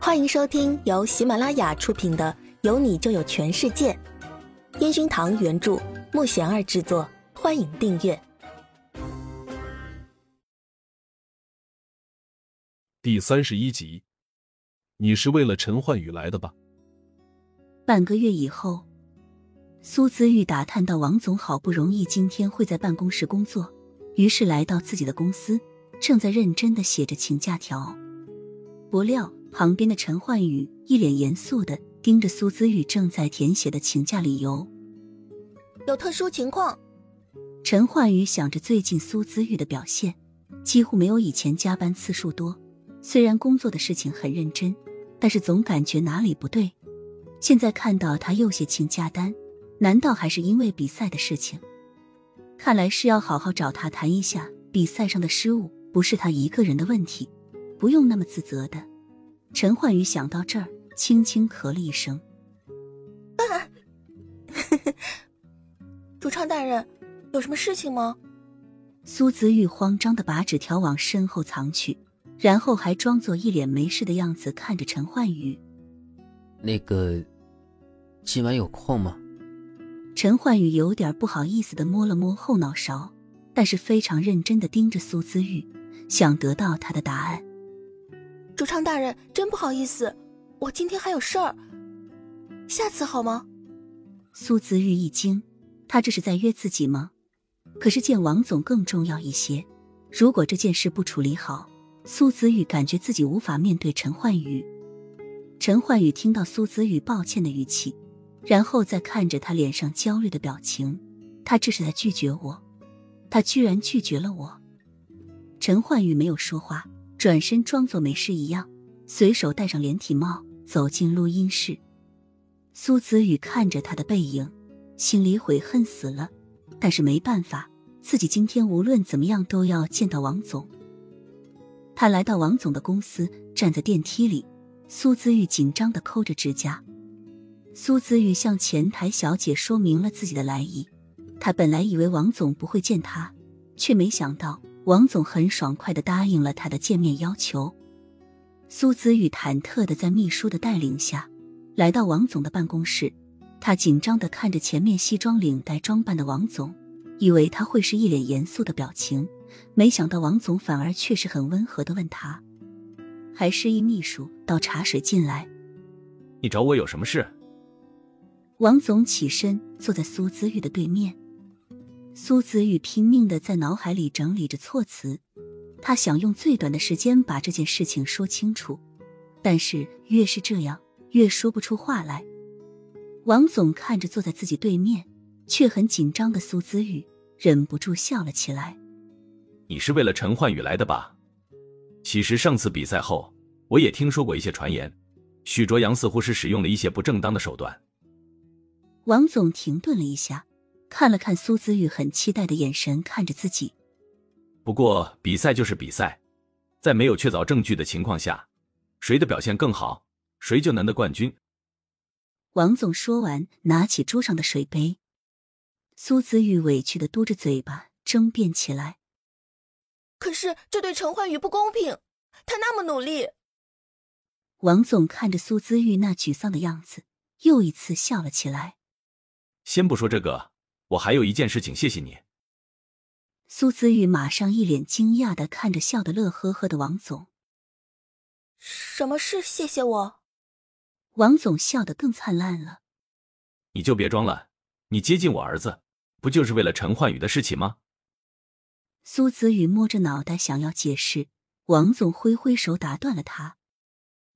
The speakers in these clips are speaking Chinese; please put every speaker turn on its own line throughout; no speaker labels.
欢迎收听由喜马拉雅出品的《有你就有全世界》，烟熏堂原著，木贤儿制作。欢迎订阅
第三十一集。你是为了陈焕宇来的吧？
半个月以后，苏姿玉打探到王总好不容易今天会在办公室工作，于是来到自己的公司，正在认真的写着请假条。不料。旁边的陈焕宇一脸严肃的盯着苏姿玉正在填写的请假理由。
有特殊情况。
陈焕宇想着最近苏姿玉的表现几乎没有以前加班次数多，虽然工作的事情很认真，但是总感觉哪里不对。现在看到他又写请假单，难道还是因为比赛的事情？看来是要好好找他谈一下，比赛上的失误不是他一个人的问题，不用那么自责的。陈焕宇想到这儿，轻轻咳了一声。
主唱大人，有什么事情吗？
苏子玉慌张的把纸条往身后藏去，然后还装作一脸没事的样子看着陈焕宇。
那个，今晚有空吗？
陈焕宇有点不好意思的摸了摸后脑勺，但是非常认真的盯着苏子玉，想得到他的答案。
主唱大人，真不好意思，我今天还有事儿，下次好吗？
苏子玉一惊，他这是在约自己吗？可是见王总更重要一些，如果这件事不处理好，苏子玉感觉自己无法面对陈焕宇。陈焕宇听到苏子玉抱歉的语气，然后再看着他脸上焦虑的表情，他这是在拒绝我，他居然拒绝了我。陈焕宇没有说话。转身装作没事一样，随手戴上连体帽，走进录音室。苏子宇看着他的背影，心里悔恨死了，但是没办法，自己今天无论怎么样都要见到王总。他来到王总的公司，站在电梯里，苏子玉紧张的抠着指甲。苏子玉向前台小姐说明了自己的来意，他本来以为王总不会见他，却没想到。王总很爽快的答应了他的见面要求。苏子玉忐忑的在秘书的带领下来到王总的办公室，他紧张的看着前面西装领带装扮的王总，以为他会是一脸严肃的表情，没想到王总反而却是很温和的问他，还示意秘书倒茶水进来。
你找我有什么事？
王总起身坐在苏子玉的对面。苏子玉拼命的在脑海里整理着措辞，他想用最短的时间把这件事情说清楚，但是越是这样，越说不出话来。王总看着坐在自己对面却很紧张的苏子玉，忍不住笑了起来。
你是为了陈焕宇来的吧？其实上次比赛后，我也听说过一些传言，许卓阳似乎是使用了一些不正当的手段。
王总停顿了一下。看了看苏子玉很期待的眼神看着自己，
不过比赛就是比赛，在没有确凿证据的情况下，谁的表现更好，谁就能得冠军。
王总说完，拿起桌上的水杯。苏子玉委屈的嘟着嘴巴，争辩起来：“
可是这对陈焕宇不公平，他那么努力。”
王总看着苏子玉那沮丧的样子，又一次笑了起来。
先不说这个。我还有一件事情，谢谢你。
苏子玉马上一脸惊讶的看着笑得乐呵呵的王总。
什么事？谢谢我？
王总笑得更灿烂了。
你就别装了，你接近我儿子，不就是为了陈焕宇的事情吗？
苏子玉摸着脑袋想要解释，王总挥挥手打断了他。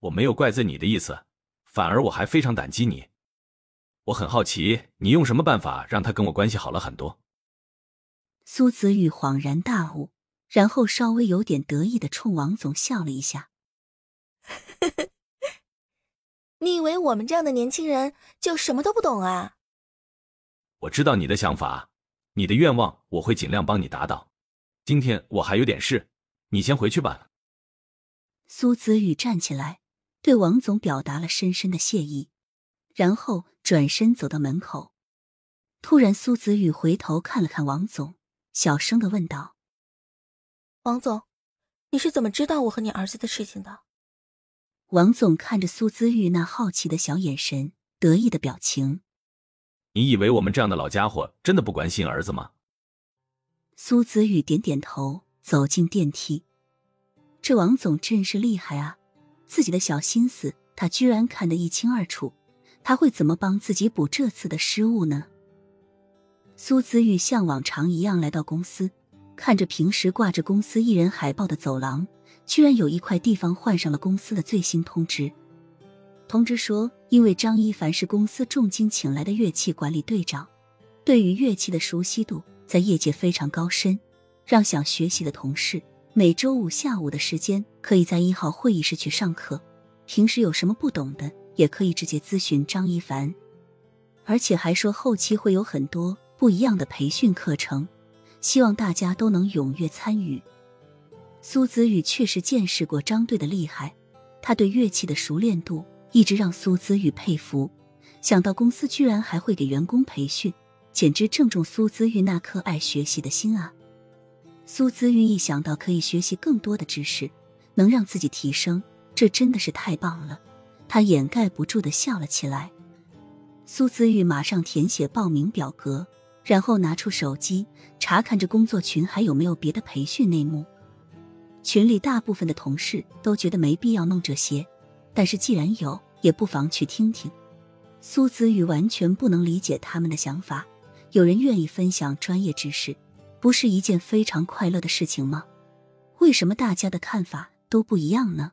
我没有怪罪你的意思，反而我还非常感激你。我很好奇，你用什么办法让他跟我关系好了很多？
苏子玉恍然大悟，然后稍微有点得意的冲王总笑了一下。
你以为我们这样的年轻人就什么都不懂啊？
我知道你的想法，你的愿望我会尽量帮你达到。今天我还有点事，你先回去吧。
苏子玉站起来，对王总表达了深深的谢意。然后转身走到门口，突然，苏子玉回头看了看王总，小声的问道：“
王总，你是怎么知道我和你儿子的事情的？”
王总看着苏子玉那好奇的小眼神，得意的表情。
你以为我们这样的老家伙真的不关心儿子吗？
苏子玉点点头，走进电梯。这王总真是厉害啊！自己的小心思，他居然看得一清二楚。他会怎么帮自己补这次的失误呢？苏子玉像往常一样来到公司，看着平时挂着公司艺人海报的走廊，居然有一块地方换上了公司的最新通知。通知说，因为张一凡是公司重金请来的乐器管理队长，对于乐器的熟悉度在业界非常高深，让想学习的同事每周五下午的时间可以在一号会议室去上课，平时有什么不懂的。也可以直接咨询张一凡，而且还说后期会有很多不一样的培训课程，希望大家都能踊跃参与。苏子宇确实见识过张队的厉害，他对乐器的熟练度一直让苏子宇佩服。想到公司居然还会给员工培训，简直正中苏子玉那颗爱学习的心啊！苏子玉一想到可以学习更多的知识，能让自己提升，这真的是太棒了。他掩盖不住的笑了起来。苏子玉马上填写报名表格，然后拿出手机查看着工作群还有没有别的培训内幕。群里大部分的同事都觉得没必要弄这些，但是既然有，也不妨去听听。苏子玉完全不能理解他们的想法。有人愿意分享专业知识，不是一件非常快乐的事情吗？为什么大家的看法都不一样呢？